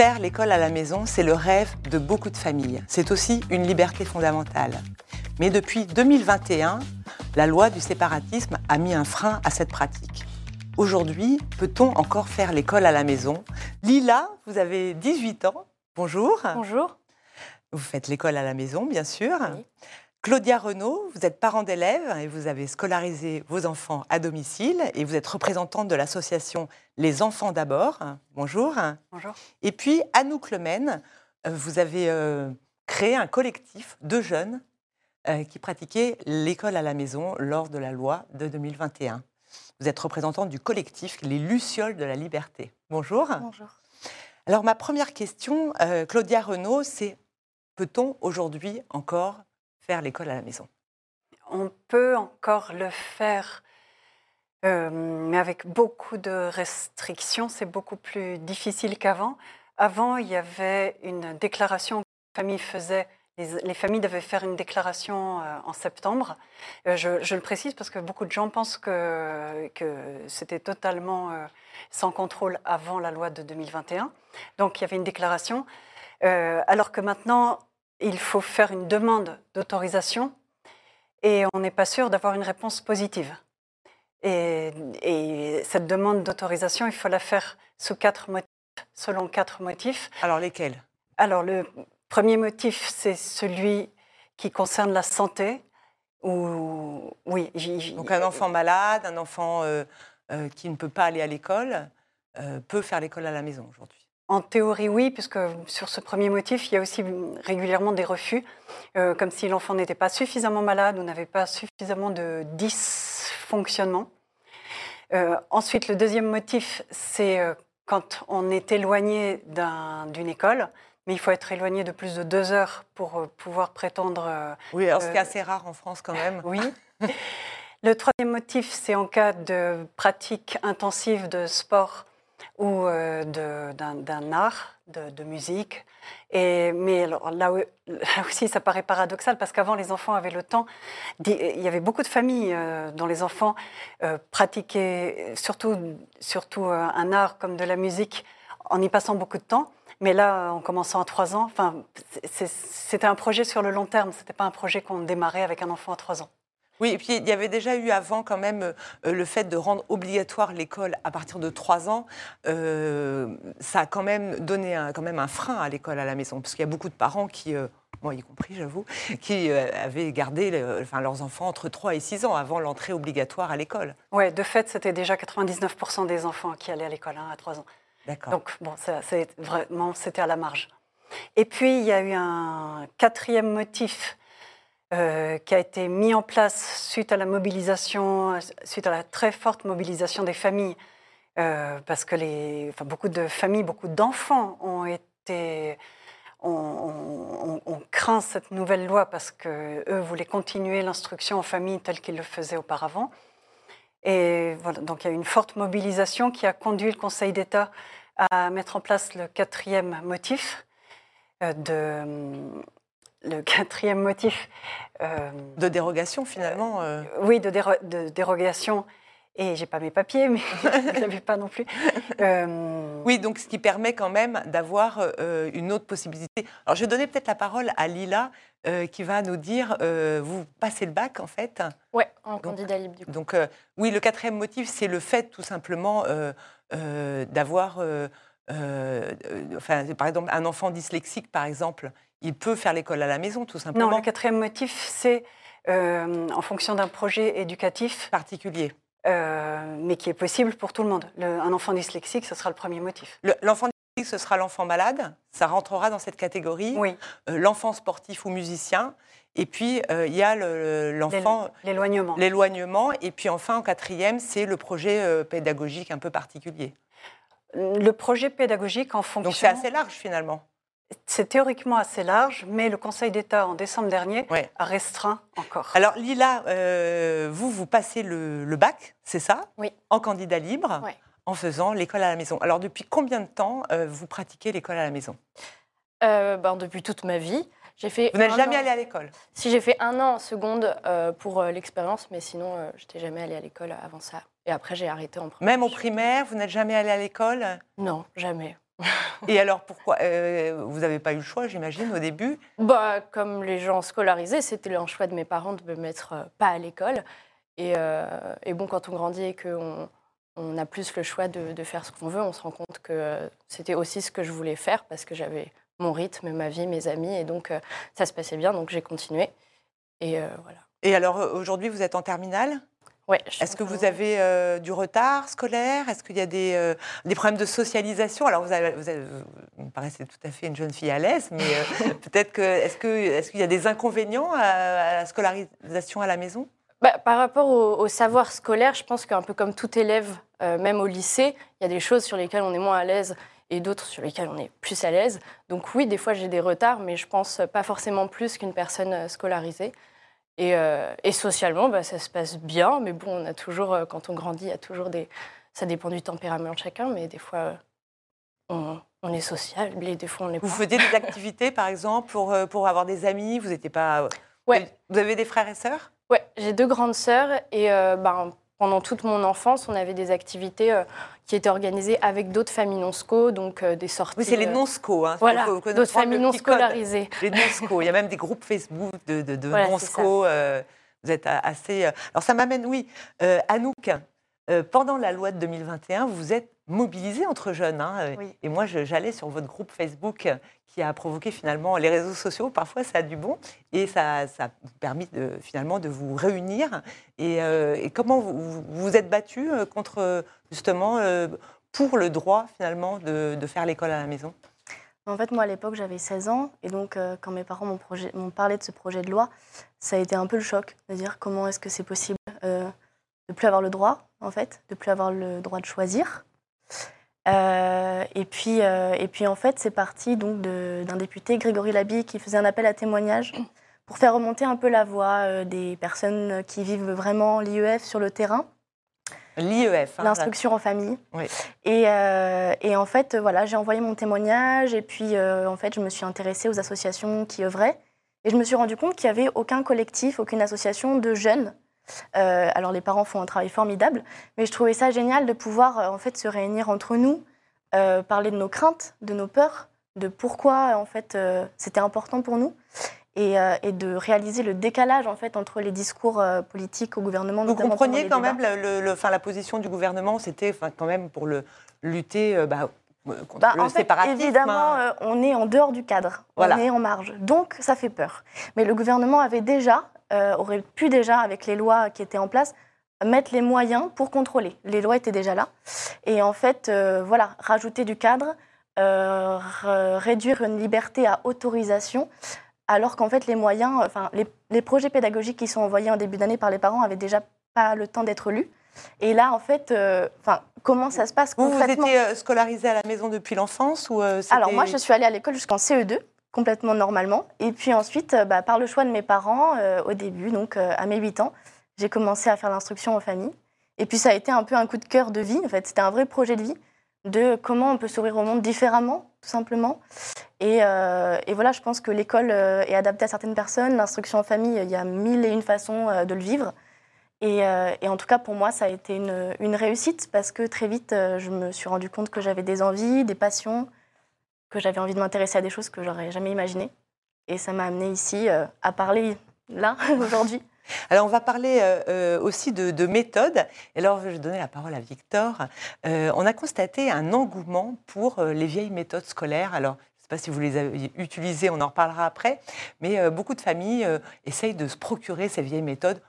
Faire l'école à la maison, c'est le rêve de beaucoup de familles. C'est aussi une liberté fondamentale. Mais depuis 2021, la loi du séparatisme a mis un frein à cette pratique. Aujourd'hui, peut-on encore faire l'école à la maison? Lila, vous avez 18 ans. Bonjour. Bonjour. Vous faites l'école à la maison, bien sûr. Claudia Renaud, vous êtes parent d'élèves et vous avez scolarisé vos enfants à domicile et vous êtes représentante de l'association Les Enfants d'abord. Bonjour. Bonjour. Et puis Anouk euh, vous avez euh, créé un collectif de jeunes euh, qui pratiquaient l'école à la maison lors de la loi de 2021. Vous êtes représentante du collectif Les Lucioles de la Liberté. Bonjour. Bonjour. Alors ma première question, Claudia Renaud, c'est peut-on aujourd'hui encore faire l'école à la maison On peut encore le faire, euh, mais avec beaucoup de restrictions. C'est beaucoup plus difficile qu'avant. Avant, il y avait une déclaration que les familles faisaient. Les, familles devaient faire une déclaration euh, en septembre. Euh, je, le précise parce que beaucoup de gens pensent que, que c'était totalement sans contrôle avant la loi de 2021. Donc il y avait une déclaration. alors que maintenant, il faut faire une demande d'autorisation et on n'est pas sûr d'avoir une réponse positive. Et, cette demande d'autorisation, il faut la faire sous quatre motifs, selon quatre motifs. Alors lesquels? Alors le premier motif, c'est celui qui concerne la santé. Ou oui. Donc un enfant malade, un enfant euh, euh, qui ne peut pas aller à l'école euh, peut faire l'école à la maison aujourd'hui. En théorie, oui, puisque sur ce premier motif, il y a aussi régulièrement des refus, euh, comme si l'enfant n'était pas suffisamment malade ou n'avait pas suffisamment de dysfonctionnement. Euh, ensuite, le deuxième motif, c'est euh, quand on est éloigné d'une école, mais il faut être éloigné de plus de deux heures pour pouvoir prétendre. oui, alors c'est assez rare en France quand même. oui. Le troisième motif, c'est en cas de pratique intensive de sport ou euh, d'un art, de, musique. Et, mais alors, là, aussi, ça paraît paradoxal parce qu'avant, les enfants avaient le temps. Il y avait beaucoup de familles euh, dont les enfants euh, pratiquaient surtout, surtout un art comme de la musique en y passant beaucoup de temps. Mais là, en commençant à trois ans, enfin, c'était un projet sur le long terme. C'était pas un projet qu'on démarrait avec un enfant à trois ans. Oui, et puis il y avait déjà eu avant quand même euh, le fait de rendre obligatoire l'école à partir de 3 ans. Euh, ça a quand même donné un, quand même un frein à l'école à la maison, parce qu'il y a beaucoup de parents qui, euh, moi y compris j'avoue, qui avaient gardé enfin, leurs enfants entre 3 et 6 ans avant l'entrée obligatoire à l'école. Oui, de fait, c'était déjà 99% des enfants qui allaient à l'école hein, à 3 ans. D'accord. Donc, bon, c'est vraiment, c'était à la marge. Et puis, il y a eu un quatrième motif euh, qui a été mis en place suite à la mobilisation, suite à la très forte mobilisation des familles, euh, parce que beaucoup de familles, beaucoup d'enfants ont craint cette nouvelle loi parce que eux voulaient continuer l'instruction en famille telle qu'ils le faisaient auparavant. Et voilà, donc il y a eu une forte mobilisation qui a conduit le Conseil d'État à mettre en place le quatrième motif euh, de le quatrième motif. Euh, de dérogation, finalement euh. Oui, de, de, dérogation. Et j'ai pas mes papiers, mais je n'avais pas non plus. Euh, oui, donc ce qui permet quand même d'avoir une autre possibilité. Alors, je vais donner peut-être la parole à Lila, qui va nous dire, vous passez le bac, en fait Oui, en candidat libre, du coup. Donc, oui, le quatrième motif, c'est le fait, tout simplement, d'avoir... enfin, par exemple, un enfant dyslexique, par exemple, il peut faire l'école à la maison, tout simplement. Non, le quatrième motif, c'est euh, en fonction d'un projet éducatif particulier. Euh, mais qui est possible pour tout le monde. un enfant dyslexique, ce sera le premier motif. L'enfant dyslexique, ce sera l'enfant malade, ça rentrera dans cette catégorie. Oui. Euh, l'enfant sportif ou musicien. Et puis, il y a l'enfant... L'éloignement. L'éloignement. Et puis, enfin, en quatrième, c'est le projet pédagogique un peu particulier. Le projet pédagogique en fonction... Donc, c'est assez large, finalement. C'est théoriquement assez large, mais le Conseil d'État, en décembre dernier, a restreint encore. Alors, Lila, euh, vous, vous passez le, bac, c'est ça? Oui. En candidat libre, en faisant l'école à la maison. Alors, depuis combien de temps euh, vous pratiquez l'école à la maison? Euh, ben, Depuis toute ma vie. Fait vous n'êtes jamais allé à l'école Si, j'ai fait un an en seconde pour l'expérience, mais sinon, je n'étais jamais allée à l'école avant ça. Et après, j'ai arrêté en première. Même au primaire, vous n'êtes jamais allé à l'école? Non, jamais. Et alors pourquoi euh, Vous n'avez pas eu le choix, j'imagine, au début? Bah, Comme les gens scolarisés, c'était un choix de mes parents de me mettre euh, pas à l'école. Et, euh, et, bon, quand on grandit et qu'on on a plus le choix de, de faire ce qu'on veut, on se rend compte que euh, c'était aussi ce que je voulais faire parce que j'avais mon rythme, ma vie, mes amis, et donc euh, ça se passait bien, donc j'ai continué. Et voilà. Et alors aujourd'hui, vous êtes en terminale? Ouais, Est-ce que vous avez euh, du retard scolaire? Est-ce qu'il y a des, euh, des, problèmes de socialisation? Alors, vous, avez, vous, avez, vous, me paraissez tout à fait une jeune fille à l'aise, mais euh, peut-être que est-ce qu'il est y a des inconvénients à, à, la scolarisation à la maison? Bah, Par rapport au, au, savoir scolaire, je pense qu'un peu comme tout élève, même au lycée, il y a des choses sur lesquelles on est moins à l'aise et d'autres sur lesquelles on est plus à l'aise. Donc oui, des fois j'ai des retards, mais je pense pas forcément plus qu'une personne scolarisée. Et, euh, et, socialement, bah, ça se passe bien, mais bon, on a toujours, euh, quand on grandit, il y a toujours des. Ça dépend du tempérament de chacun, mais des fois, euh, on, on, est social, et des fois, on est. Vous faisiez des activités, par exemple, pour, pour avoir des amis? Vous n'étiez pas. Ouais. Vous avez des frères et sœurs? Ouais, j'ai deux grandes sœurs, et euh, ben, pendant toute mon enfance, on avait des activités euh, qui étaient organisées avec d'autres familles non-sco, donc euh, des sorties. Oui, c'est les non-sco. Hein, voilà, d'autres familles non scolarisées. Les non-sco. Il y a même des groupes Facebook de, de, de voilà, non-sco. Euh, vous êtes assez. Alors ça m'amène, oui, euh, Anouk. Pendant la loi de 2021, vous vous êtes mobilisés entre jeunes. Hein, oui. Et moi, j'allais sur votre groupe Facebook qui a provoqué finalement les réseaux sociaux. Parfois, ça a du bon et ça, ça a permis de, finalement de vous réunir. Et, euh, et comment vous vous êtes battu contre justement euh, pour le droit finalement de, de faire l'école à la maison? En fait, moi à l'époque, j'avais 16 ans et donc euh, quand mes parents m'ont parlé de ce projet de loi, ça a été un peu le choc de dire comment est-ce que c'est possible euh, de plus avoir le droit en fait, de plus avoir le droit de choisir. Euh, et, puis, euh, et puis en fait, c'est parti donc d'un député, Grégory Labi, qui faisait un appel à témoignage pour faire remonter un peu la voix euh, des personnes qui vivent vraiment l'IEF sur le terrain. L'IEF. Hein, L'instruction en famille. Oui. Et, et, en fait, voilà, j'ai envoyé mon témoignage et puis en fait, je me suis intéressée aux associations qui œuvraient. Et je me suis rendu compte qu'il n'y avait aucun collectif, aucune association de jeunes alors les parents font un travail formidable, mais je trouvais ça génial de pouvoir euh, en fait se réunir entre nous, euh, parler de nos craintes, de nos peurs, de pourquoi en fait euh, c'était important pour nous. Et, et, de réaliser le décalage en fait entre les discours politiques au gouvernement. Vous compreniez quand même le, le, la position du gouvernement, c'était quand même pour le lutter bah, contre bah, le en fait, séparatisme. Évidemment, euh, on est en dehors du cadre, voilà. on est en marge, donc ça fait peur. Mais le gouvernement avait déjà euh, aurait pu déjà, avec les lois qui étaient en place, mettre les moyens pour contrôler. Les lois étaient déjà là. Et en fait, euh, voilà, rajouter du cadre, réduire une liberté à autorisation, alors qu'en fait, les moyens, enfin, les, les, projets pédagogiques qui sont envoyés en début d'année par les parents avaient déjà pas le temps d'être lus. Et là, en fait, enfin, euh, comment ça se passe Vous, vous étiez scolarisé à la maison depuis l'enfance ou Alors moi, je suis allée à l'école jusqu'en CE2 complètement normalement. Et puis ensuite, bah, par le choix de mes parents, euh, au début, donc euh, à mes 8 ans, j'ai commencé à faire l'instruction en famille. Et puis ça a été un peu un coup de cœur de vie, en fait, c'était un vrai projet de vie, de comment on peut s'ouvrir au monde différemment, tout simplement. Et, euh, et voilà, je pense que l'école est adaptée à certaines personnes, l'instruction en famille, il y a mille et une façons de le vivre. Et, et, en tout cas, pour moi, ça a été une, réussite parce que très vite, je me suis rendu compte que j'avais des envies, des passions, que j'avais envie de m'intéresser à des choses que j'aurais jamais imaginées. Et ça m'a amené ici euh, à parler là, aujourd'hui. Alors, on va parler euh, aussi de, de méthode. Et alors, je vais donner la parole à Victor. Euh, on a constaté un engouement pour euh, les vieilles méthodes scolaires. Alors, je ne sais pas si vous les avez utilisées, on en reparlera après. Mais euh, beaucoup de familles euh, essayent de se procurer ces vieilles méthodes.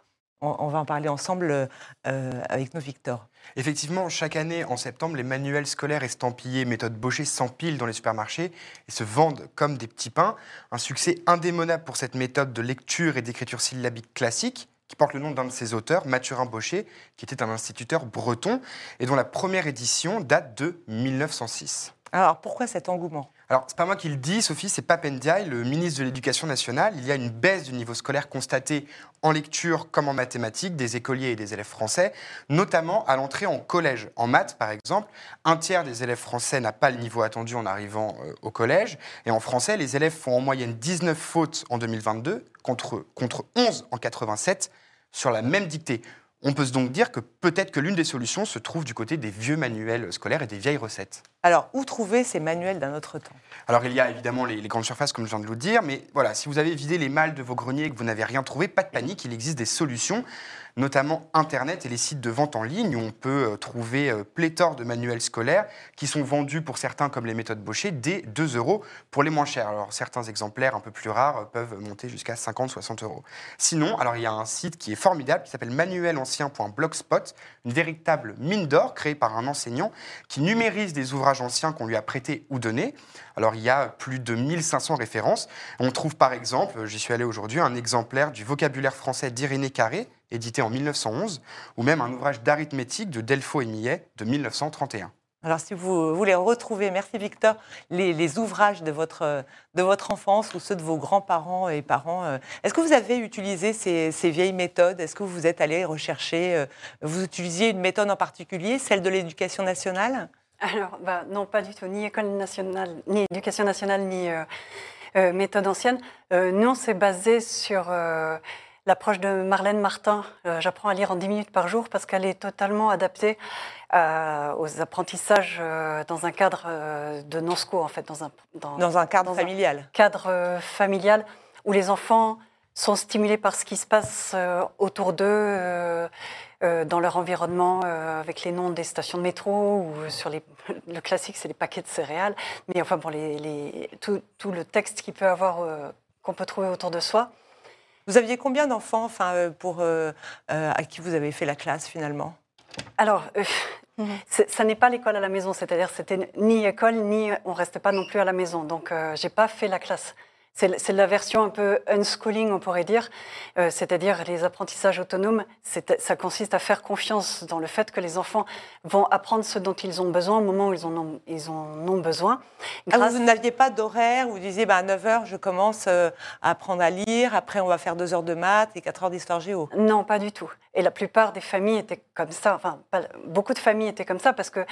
On, va en parler ensemble avec nous, Victor. Effectivement, chaque année, en septembre, les manuels scolaires estampillés méthode Baucher s'empilent dans les supermarchés et se vendent comme des petits pains. Un succès indémodable pour cette méthode de lecture et d'écriture syllabique classique qui porte le nom d'un de ses auteurs, Mathurin Baucher, qui était un instituteur breton et dont la première édition date de 1906. Alors, pourquoi cet engouement? Alors, c'est pas moi qui le dis, Sophie, c'est Papendiaï, le ministre de l'Éducation nationale. Il y a une baisse du niveau scolaire constatée en lecture comme en mathématiques des écoliers et des élèves français, notamment à l'entrée en collège. En maths, par exemple, un tiers des élèves français n'a pas le niveau attendu en arrivant euh, au collège. Et en français, les élèves font en moyenne 19 fautes en 2022 contre, contre 11 en 87 sur la même dictée. On peut donc dire que peut-être que l'une des solutions se trouve du côté des vieux manuels scolaires et des vieilles recettes. Alors, où trouver ces manuels d'un autre temps? Alors, il y a évidemment les, les grandes surfaces, comme je viens de vous le dire, mais voilà, si vous avez vidé les malles de vos greniers et que vous n'avez rien trouvé, pas de panique, il existe des solutions notamment Internet et les sites de vente en ligne où on peut euh, trouver euh, pléthore de manuels scolaires qui sont vendus pour certains, comme les méthodes Baucher, dès 2 euros pour les moins chers. Alors certains exemplaires un peu plus rares euh, peuvent monter jusqu'à 50-60 euros. Sinon, alors il y a un site qui est formidable qui s'appelle manuelancien.blogspot, une véritable mine d'or créée par un enseignant qui numérise des ouvrages anciens qu'on lui a prêtés ou donnés. Alors il y a plus de 1500 références. On trouve par exemple, j'y suis allé aujourd'hui, un exemplaire du vocabulaire français d'Irénée Carré, édité en 1911, ou même un ouvrage d'arithmétique de Delfaux et Millet de 1931. Alors, si vous voulez retrouver, merci Victor, les, ouvrages de votre, de votre enfance ou ceux de vos grands-parents et parents, euh, est-ce que vous avez utilisé ces, vieilles méthodes? Est-ce que vous êtes allé rechercher euh, Vous utilisiez une méthode en particulier, celle de l'éducation nationale? Alors, bah, non, pas du tout. Ni école nationale, ni éducation nationale, ni euh, méthode ancienne. non, c'est basé sur l'approche de Marlène Martin. Euh, j'apprends à lire en 10 minutes par jour parce qu'elle est totalement adaptée euh, aux apprentissages euh, dans un cadre de non-sco, en fait. Dans un, dans, un cadre familial. cadre familial où les enfants sont stimulés par ce qui se passe autour d'eux, dans leur environnement, avec les noms des stations de métro, ou sur les, le classique, c'est les paquets de céréales, mais enfin, pour les, les tout, tout, le texte qu'il peut avoir, qu'on peut trouver autour de soi. Vous aviez combien d'enfants enfin, euh, pour, euh, euh, à qui vous avez fait la classe finalement? Alors, ça n'est pas l'école à la maison, c'est-à-dire c'était ni école, ni on restait pas non plus à la maison. Donc, j'ai pas fait la classe. C'est la version un peu unschooling, on pourrait dire, euh, c'est-à-dire les apprentissages autonomes. Ça consiste à faire confiance dans le fait que les enfants vont apprendre ce dont ils ont besoin au moment où ils en ont, ils en ont besoin. Ah, vous n'aviez pas d'horaire Vous disiez bah, à 9 h, je commence euh, à apprendre à lire, après on va faire 2 heures de maths et 4 heures d'histoire géo? Non, pas du tout. Et la plupart des familles étaient comme ça. Enfin, beaucoup de familles étaient comme ça parce que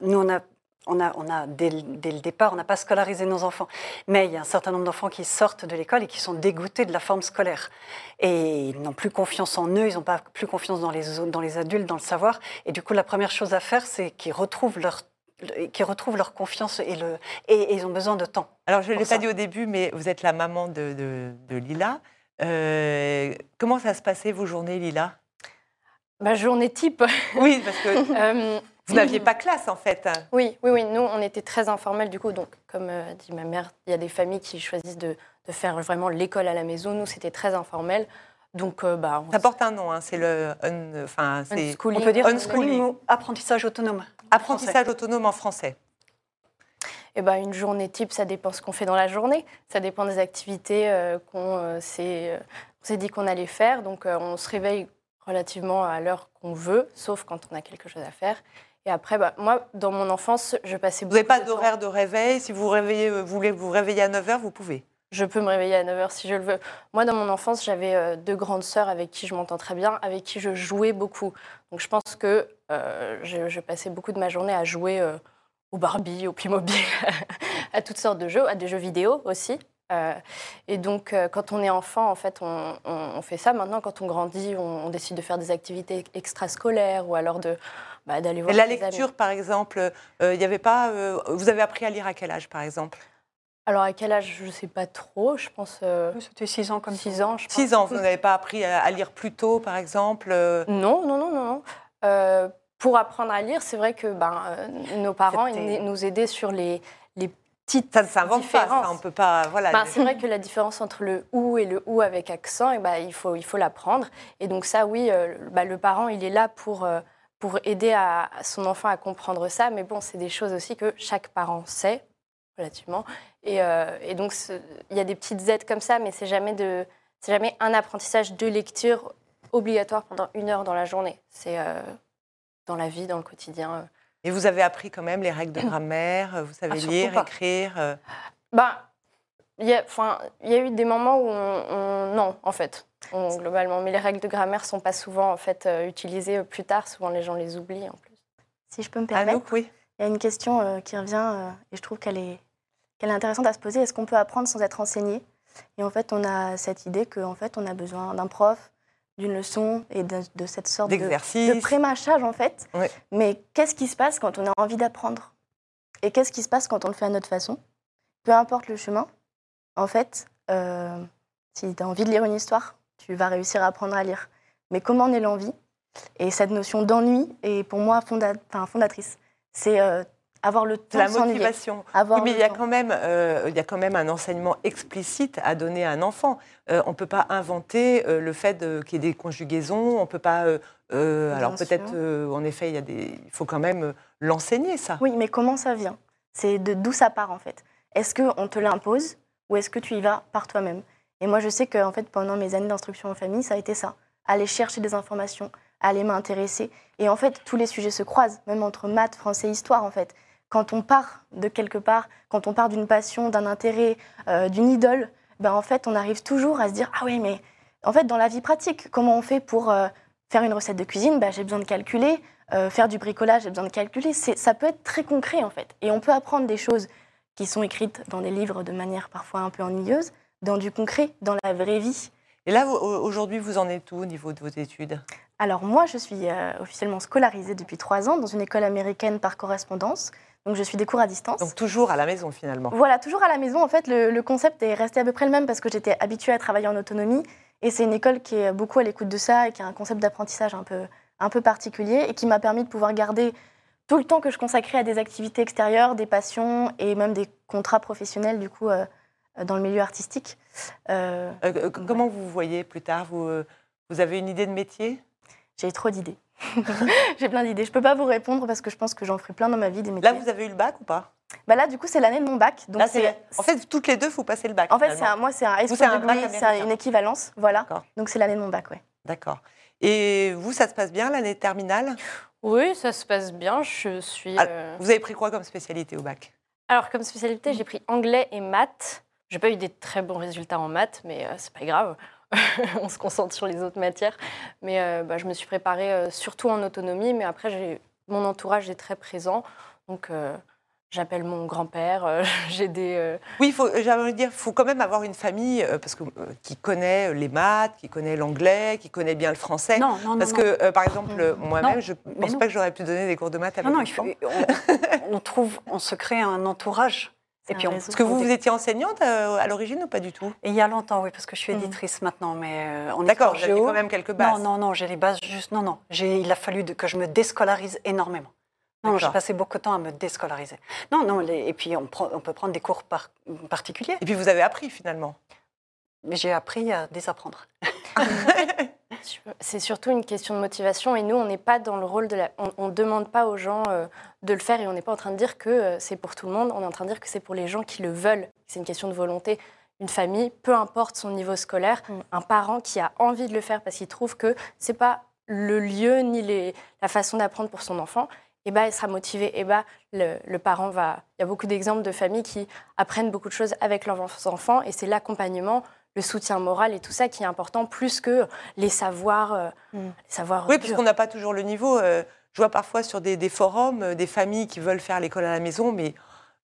nous, on a on a, on a dès, le départ, on n'a pas scolarisé nos enfants. Mais il y a un certain nombre d'enfants qui sortent de l'école et qui sont dégoûtés de la forme scolaire. Et ils n'ont plus confiance en eux, ils n'ont pas plus confiance dans les, dans les adultes, dans le savoir. Et du coup, la première chose à faire, c'est qu'ils retrouvent leur qui retrouvent leur confiance et, le, et, ils ont besoin de temps. Alors, je ne l'ai pas dit au début, mais vous êtes la maman de, de, Lila. Euh, comment ça se passait, vos journées, Lila? Ma journée type. Oui, parce que euh, vous n'aviez pas classe en fait. Oui, oui, oui. Nous, on était très informels du coup. Donc, comme euh, dit ma mère, il y a des familles qui choisissent de, de faire vraiment l'école à la maison. Nous, c'était très informel. Donc, euh, bah, ça porte un nom. Hein, c'est le, enfin, c'est on peut dire unschooling ou apprentissage autonome. Apprentissage autonome en français. Eh ben, une journée type, ça dépend ce qu'on fait dans la journée. Ça dépend des activités euh, qu'on s'est dit qu'on allait faire. Donc, on se réveille relativement à l'heure qu'on veut, sauf quand on a quelque chose à faire. Et après, bah, moi, dans mon enfance, je passais beaucoup Vous n'avez pas d'horaire de réveil? Si vous, réveillez, vous voulez vous réveiller à 9h, vous pouvez Je peux me réveiller à 9h si je le veux. Moi, dans mon enfance, j'avais euh, deux grandes sœurs avec qui je m'entends très bien, avec qui je jouais beaucoup. Donc je pense que euh, je, passais beaucoup de ma journée à jouer euh, au Barbie, au Playmobil, à toutes sortes de jeux, à des jeux vidéo aussi. et donc, quand on est enfant, en fait, on, fait ça. Maintenant, quand on grandit, on, on, décide de faire des activités extrascolaires ou alors de, bah, d'aller voir. Et la lecture, par exemple, il euh, y avait pas. Euh, vous avez appris à lire à quel âge, par exemple? Alors, à quel âge Je ne sais pas trop. Je pense. Euh, c'était 6 ans comme 6 ans, je 6 ans. Vous n'avez pas appris à, lire plus tôt, par exemple Non, non, non, non. non. pour apprendre à lire, c'est vrai que ben, nos parents ils nous aidaient sur les, les petites Ça ne s'invente pas, ça, on peut pas... Voilà. Ben, c'est vrai que la différence entre le « ou » et le « ou » avec accent, et ben, il faut il faut l'apprendre. Et donc ça, oui, ben, le parent, il est là pour pour aider à, son enfant à comprendre ça. Mais bon, c'est des choses aussi que chaque parent sait, relativement. Et, euh, donc, il y a des petites aides comme ça, mais c'est jamais, de, jamais un apprentissage de lecture obligatoire pendant une heure dans la journée. C'est euh, dans la vie, dans le quotidien. Et vous avez appris quand même les règles de grammaire, vous savez ah, lire, écrire euh bah, il y, a, y a eu des moments où on non, en fait globalement. Mais les règles de grammaire ne sont pas souvent en fait, euh, utilisées plus tard. Souvent, les gens les oublient en plus. Si je peux me permettre, oui. il y a une question euh, qui revient euh, et je trouve qu'elle est, qu'elle est intéressante à se poser. Est-ce qu'on peut apprendre sans être enseigné? Et en fait, on a cette idée qu'en fait, on a besoin d'un prof, d'une leçon et de, cette sorte de, de prémâchage en fait. Mais qu'est-ce qui se passe quand on a envie d'apprendre? Et qu'est-ce qui se passe quand on le fait à notre façon? Peu importe le chemin, en fait, euh, si tu as envie de lire une histoire, tu vas réussir à apprendre à lire. Mais comment on est l'envie? Et cette notion d'ennui est pour moi fonda- fondatrice. C'est euh, avoir le temps La de motivation. Avoir Oui, mais il y, a temps. quand même, euh, il y a quand même un enseignement explicite à donner à un enfant. Euh, on ne peut pas inventer euh, le fait qu'il y ait des conjugaisons. On peut pas. alors peut-être, en effet, il y a des. Il faut quand même l'enseigner ça. Oui, mais comment ça vient? C'est d'où ça part en fait? Est-ce qu'on te l'impose ou est-ce que tu y vas par toi-même? Et moi, je sais que fait, pendant mes années d'instruction en famille, ça a été ça. Aller chercher des informations, aller m'intéresser. Et en fait, tous les sujets se croisent, même entre maths, français, histoire en fait. Quand on part de quelque part, quand on part d'une passion, d'un intérêt, euh, d'une idole, ben en fait, on arrive toujours à se dire ah oui, mais en fait, dans la vie pratique, comment on fait pour euh, faire une recette de cuisine? Ben, J'ai besoin de calculer. Euh, faire du bricolage, j'ai besoin de calculer. Ça peut être très concret en fait. Et on peut apprendre des choses qui sont écrites dans des livres de manière parfois un peu ennuyeuse, dans du concret, dans la vraie vie. Et là, aujourd'hui, vous en êtes où au niveau de vos études? Alors moi, je suis euh, officiellement scolarisée depuis trois ans dans une école américaine par correspondance. Donc je suis des cours à distance. Donc toujours à la maison finalement. Voilà, toujours à la maison, en fait, le, le concept est resté à peu près le même parce que j'étais habituée à travailler en autonomie. Et c'est une école qui est beaucoup à l'écoute de ça et qui a un concept d'apprentissage un peu, un peu particulier et qui m'a permis de pouvoir garder tout le temps que je consacrais à des activités extérieures, des passions et même des contrats professionnels, du coup, euh, dans le milieu artistique. Euh, Euh, euh, comment vous voyez plus tard? Vous, euh, vous avez une idée de métier? J'ai trop d'idées. J'ai plein d'idées. Je peux pas vous répondre parce que je pense que j'en ferai plein dans ma vie des métiers. Là, vous avez eu le bac ou pas? Bah là, du coup, c'est l'année de mon bac. Donc Là, En fait, toutes les deux, vous passez le bac. En fait, un, moi, c'est un high Vous, school c'est un une équivalence, voilà. D'accord. Donc c'est l'année de mon bac, ouais. D'accord. Et vous, ça se passe bien l'année terminale? Oui, ça se passe bien. Je suis. Ah, euh, Vous avez pris quoi comme spécialité au bac? Alors, comme spécialité, j'ai pris anglais et maths. J'ai pas eu des très bons résultats en maths, mais euh, c'est pas grave. On se concentre sur les autres matières. Mais euh, bah, je me suis préparée euh, surtout en autonomie. Mais après, mon entourage est très présent. Donc, euh, j'appelle mon grand-père. euh, j'ai des. euh, Oui, il faut, j'ai envie de dire, faut quand même avoir une famille euh, parce que, euh, qui connaît les maths, qui connaît l'anglais, qui connaît bien le français. Non, non, non. Parce non. que, euh, par exemple, moi-même, je mais pense pas que j'aurais pu donner des cours de maths à mes Non, non, il enfants. faut- on, on trouve, on se crée un entourage. Et puis. Est-ce que vous, vous étiez enseignante euh, à l'origine ou pas du tout? Il y a longtemps, oui, parce que je suis Mhm. éditrice maintenant, mais euh, D'accord, géo. quand même quelques bases. Non, non, non, j'ai les bases juste. Non, non, j'ai- il a fallu que je me déscolarise énormément. Non, j'ai passé beaucoup de temps à me déscolariser. Non, non, les- et puis on, prend- on peut prendre des cours par- particuliers. Et puis vous avez appris finalement. J'ai appris à désapprendre. C'est surtout une question de motivation et nous, on n'est pas dans le rôle de la... On ne demande pas aux gens euh, de le faire et on n'est pas en train de dire que euh, c'est pour tout le monde, on est en train de dire que c'est pour les gens qui le veulent. C'est une question de volonté. Une famille, peu importe son niveau scolaire, Mm. un parent qui a envie de le faire parce qu'il trouve que c'est pas le lieu ni les- la façon d'apprendre pour son enfant, et ben, il sera motivé. Et ben, le, le parent va... Il y a beaucoup d'exemples de familles qui apprennent beaucoup de choses avec leurs enfants et c'est l'accompagnement le soutien moral et tout ça qui est important plus que les savoirs, euh, Mm. les savoirs Oui, durs. parce qu'on n'a pas toujours le niveau. euh, je vois parfois sur des, des forums euh, des familles qui veulent faire l'école à la maison, mais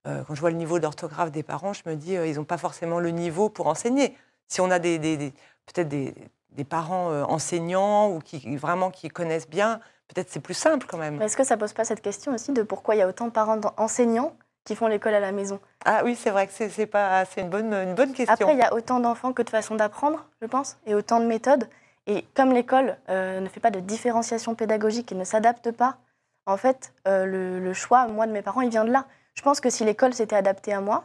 euh, quand je vois le niveau d'orthographe des parents, je me dis euh, ils n'ont pas forcément le niveau pour enseigner. Si on a des, des- des- peut-être des, des parents euh, enseignants ou qui vraiment qui connaissent bien, peut-être c'est plus simple quand même. Est-ce que ça pose pas cette question aussi de pourquoi il y a autant de parents enseignants qui font l'école à la maison Ah oui, c'est vrai que c'est pas, c'est une bonne, une bonne question. Après, il y a autant d'enfants que de façons d'apprendre, je pense, et autant de méthodes. Et comme l'école euh, ne fait pas de différenciation pédagogique et ne s'adapte pas, en fait, euh, le, le choix, moi, de mes parents, il vient de là. Je pense que si l'école s'était adaptée à moi,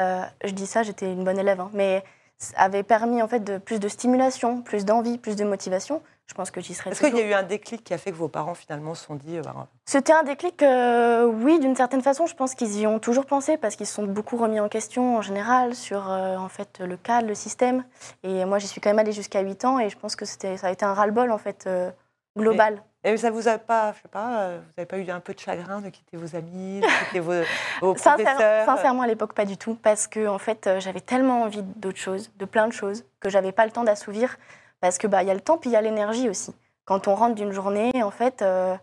euh, je dis ça, j'étais une bonne élève, hein, mais ça avait permis en fait de, plus de stimulation, plus d'envie, plus de motivation, je pense que j'y serais Est-ce qu'il y a eu un déclic qui a fait que vos parents finalement se sont dit euh, bah, C'était un déclic, euh, oui, d'une certaine façon. Je pense qu'ils y ont toujours pensé parce qu'ils se sont beaucoup remis en question en général sur euh, en fait le cadre, le système. Et moi, j'y suis quand même allée jusqu'à 8 ans et je pense que c'était, ça a été un ras-le-bol en fait global. Et ça vous a pas, je sais pas, vous n'avez pas eu un peu de chagrin de quitter vos amis, de quitter vos, vos Sincère- professeurs sincèrement, à l'époque, pas du tout parce que en fait, j'avais tellement envie d'autres choses, de plein de choses que j'avais pas le temps d'assouvir parce que bah y a le temps puis il y a l'énergie aussi. Quand on rentre d'une journée, en fait, euh,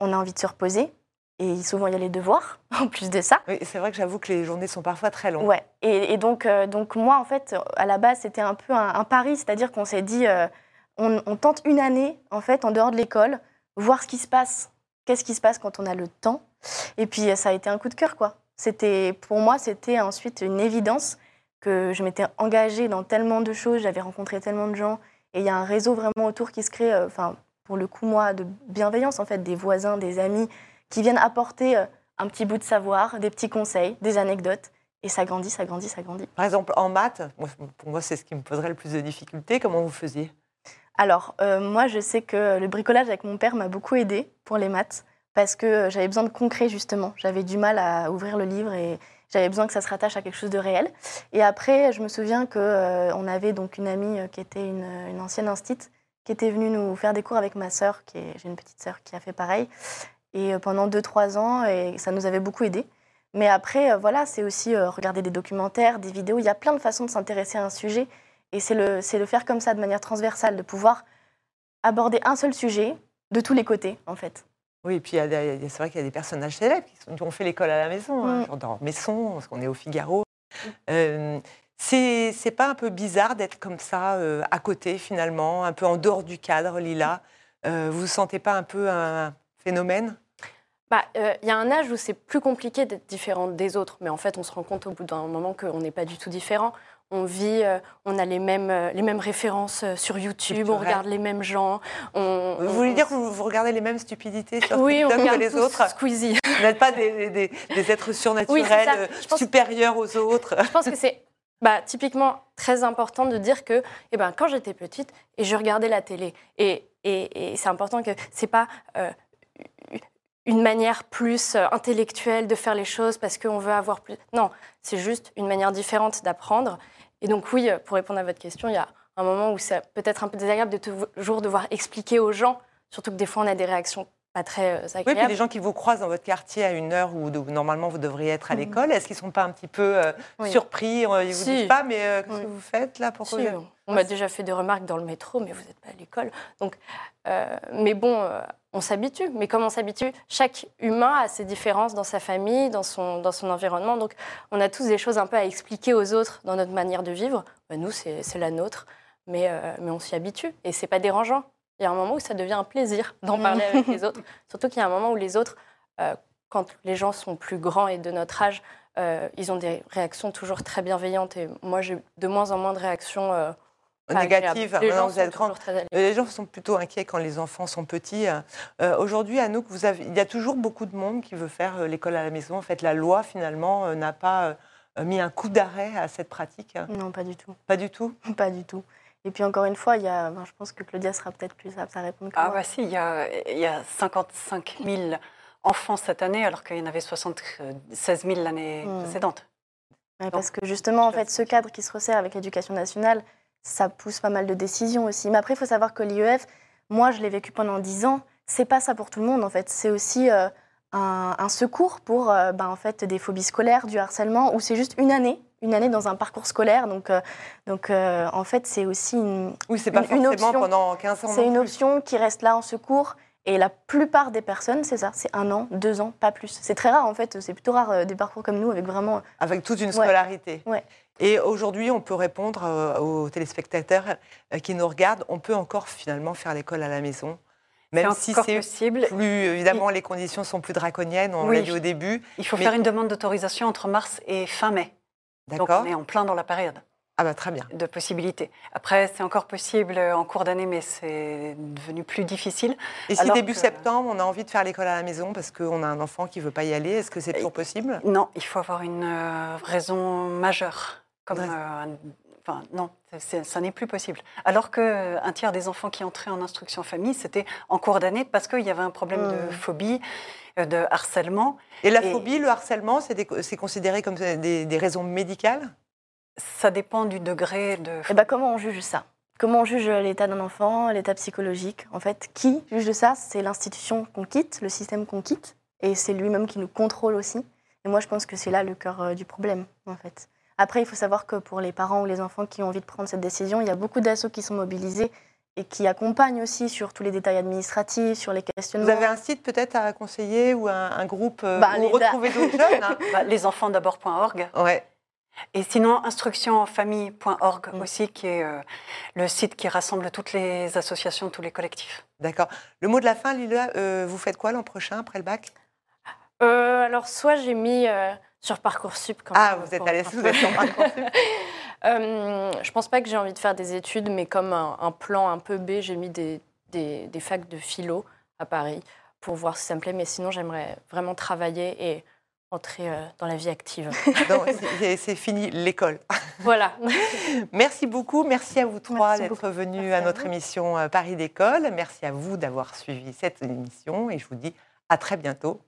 on a envie de se reposer et souvent il y a les devoirs en plus de ça. Oui, c'est vrai que j'avoue que les journées sont parfois très longues. Ouais, et, et donc, euh, donc moi, en fait, à la base, c'était un peu un, un pari, c'est-à-dire qu'on s'est dit, euh, on, on tente une année, en fait, en dehors de l'école, voir ce qui se passe, qu'est-ce qui se passe quand on a le temps? Et puis ça a été un coup de cœur, quoi. C'était, pour moi, c'était ensuite une évidence que je m'étais engagée dans tellement de choses, j'avais rencontré tellement de gens, et il y a un réseau vraiment autour qui se crée, euh, enfin, pour le coup, moi, de bienveillance, en fait, des voisins, des amis, qui viennent apporter euh, un petit bout de savoir, des petits conseils, des anecdotes. Et ça grandit, ça grandit, ça grandit. Par exemple, en maths, pour moi, c'est ce qui me poserait le plus de difficultés. Comment vous faisiez? Alors, euh, moi, je sais que le bricolage avec mon père m'a beaucoup aidé pour les maths, parce que j'avais besoin de concret, justement. J'avais du mal à ouvrir le livre et j'avais besoin que ça se rattache à quelque chose de réel. Et après, je me souviens qu'on euh, avait donc une amie qui était une, une ancienne instite, qui était venue nous faire des cours avec ma sœur, j'ai une petite sœur qui a fait pareil, et euh, pendant 2-3 ans, et ça nous avait beaucoup aidé. Mais après, euh, voilà, c'est aussi euh, regarder des documentaires, des vidéos. Il y a plein de façons de s'intéresser à un sujet. Et c'est le, le faire comme ça, de manière transversale, de pouvoir aborder un seul sujet de tous les côtés, en fait. Oui, et puis c'est vrai qu'il y a des personnages célèbres qui, ont fait l'école à la maison, hein, mm. dans Maison, parce qu'on est au Figaro. Mm. C'est pas un peu bizarre d'être comme ça euh, à côté finalement, un peu en dehors du cadre, Lila? Euh, Vous ne sentez pas un peu un phénomène? Bah, euh, il y a un âge où c'est plus compliqué d'être différente des autres, mais en fait, on se rend compte au bout d'un moment qu'on n'est pas du tout différent. On vit, on a les mêmes, les mêmes références sur YouTube, on regarde les mêmes gens. On, vous voulez dire que vous, regardez les mêmes stupidités sur oui, TikTok on que les autres Squeezie. Vous n'êtes pas des, des, êtres surnaturels, supérieurs aux autres. Je pense que c'est bah, typiquement très important de dire que eh ben, quand j'étais petite, et je regardais la télé, et, et, c'est important que c'est pas euh, une manière plus euh, intellectuelle de faire les choses parce qu'on veut avoir plus. Non, c'est juste une manière différente d'apprendre. Et donc oui, pour répondre à votre question, il y a un moment où c'est peut-être un peu désagréable de toujours devoir expliquer aux gens, surtout que des fois on a des réactions pas très agréable. Euh, oui, puis les gens qui vous croisent dans votre quartier à une heure où, normalement vous devriez être à mhm. l'école, est-ce qu'ils ne sont pas un petit peu euh, surpris euh, Ils ne vous disent pas, mais qu'est-ce que vous faites là Pourquoi On m'a déjà fait des remarques dans le métro, mais vous n'êtes pas à l'école. Donc, mais bon, on s'habitue. Mais comme on s'habitue, chaque humain a ses différences dans sa famille, dans son, dans son environnement. Donc, on a tous des choses un peu à expliquer aux autres dans notre manière de vivre. Ben, nous, c'est la nôtre, mais, mais on s'y habitue et c'est pas dérangeant il y a un moment où ça devient un plaisir d'en parler avec les autres. Surtout qu'il y a un moment où les autres, euh, quand les gens sont plus grands et de notre âge, euh, ils ont des réactions toujours très bienveillantes. Et moi, j'ai de moins en moins de réactions euh, négatives. Les gens, vous êtes les gens sont plutôt inquiets quand les enfants sont petits. Aujourd'hui, Anouk, vous avez... il y a toujours beaucoup de monde qui veut faire l'école à la maison. En fait, la loi, finalement, n'a pas mis un coup d'arrêt à cette pratique. Non, pas du tout. Pas du tout? Pas du tout. Et puis encore une fois, il y a, je pense que Claudia sera peut-être plus apte à répondre. ah bah si, il y, a, il y a 55 000 enfants cette année, alors qu'il y en avait 76 000 l'année hmm. précédente. parce que justement, en fait, ce cadre qui se resserre avec l'éducation nationale, ça pousse pas mal de décisions aussi. Mais après, il faut savoir que l'IEF, moi, je l'ai vécu pendant 10 ans. C'est pas ça pour tout le monde, en fait. C'est aussi euh, un, secours pour euh, ben, en fait, des phobies scolaires, du harcèlement, où c'est juste une année une année dans un parcours scolaire. Donc, euh, donc euh, en fait, c'est aussi une. Oui, c'est pas une, forcément option. pendant 15 ans. C'est une option qui reste là en secours. Et la plupart des personnes, c'est ça, c'est un an, deux ans, pas plus. C'est très rare en fait, c'est plutôt rare euh, des parcours comme nous avec vraiment. Avec toute une scolarité. Ouais. Et aujourd'hui, on peut répondre aux téléspectateurs qui nous regardent, on peut encore finalement faire l'école à la maison même si c'est possible. Plus, évidemment, les conditions sont plus draconiennes, on l'a dit au début. Il faut faire une demande d'autorisation entre mars et fin mai. Donc on est en plein dans la période. Ah bah très bien. De possibilités. Après, c'est encore possible en cours d'année, mais c'est devenu plus difficile. Et si début septembre, on a envie de faire l'école à la maison parce qu'on a un enfant qui ne veut pas y aller, est-ce que c'est toujours possible? Non, il faut avoir une euh, raison majeure. Comme, euh, enfin, non, ça n'est plus possible. Alors qu'un tiers des enfants qui entraient en instruction famille, c'était en cours d'année parce qu'il y avait un problème de mmh. phobie euh, de harcèlement. Et la phobie, le harcèlement, c'est considéré comme des, raisons médicales? Ça dépend du degré de... Et eh ben, comment on juge ça? Comment on juge l'état d'un enfant, l'état psychologique? En fait, qui juge de ça? C'est l'institution qu'on quitte, le système qu'on quitte, et c'est lui-même qui nous contrôle aussi. Et moi, je pense que c'est là le cœur euh, du problème, en fait. Après, il faut savoir que pour les parents ou les enfants qui ont envie de prendre cette décision, il y a beaucoup d'assauts qui sont mobilisés et qui accompagne aussi sur tous les détails administratifs, sur les questionnements. Vous avez un site peut-être à conseiller ou un, groupe euh, bah, où retrouver d'autres jeunes hein? Bah, Lesenfantsd'abord.org. Ouais. Et sinon, instructionenfamille.org mm. aussi, qui est euh, le site qui rassemble toutes les associations, tous les collectifs. D'accord. Le mot de la fin, Lila, euh, vous faites quoi l'an prochain après le bac? Euh, alors, soit j'ai mis euh, sur Parcoursup. Quand Ah, vous êtes pour- allé vous êtes sur Parcoursup. Euh, je pense pas que j'ai envie de faire des études, mais comme un, un plan un peu B, j'ai mis des, des, des facs de philo à Paris pour voir si ça me plaît. Mais sinon, j'aimerais vraiment travailler et entrer euh, dans la vie active. C'est- fini l'école. voilà. Merci beaucoup. Merci à vous trois d'être venus Merci à notre émission euh, Paris d'école. Merci à vous d'avoir suivi cette émission et je vous dis à très bientôt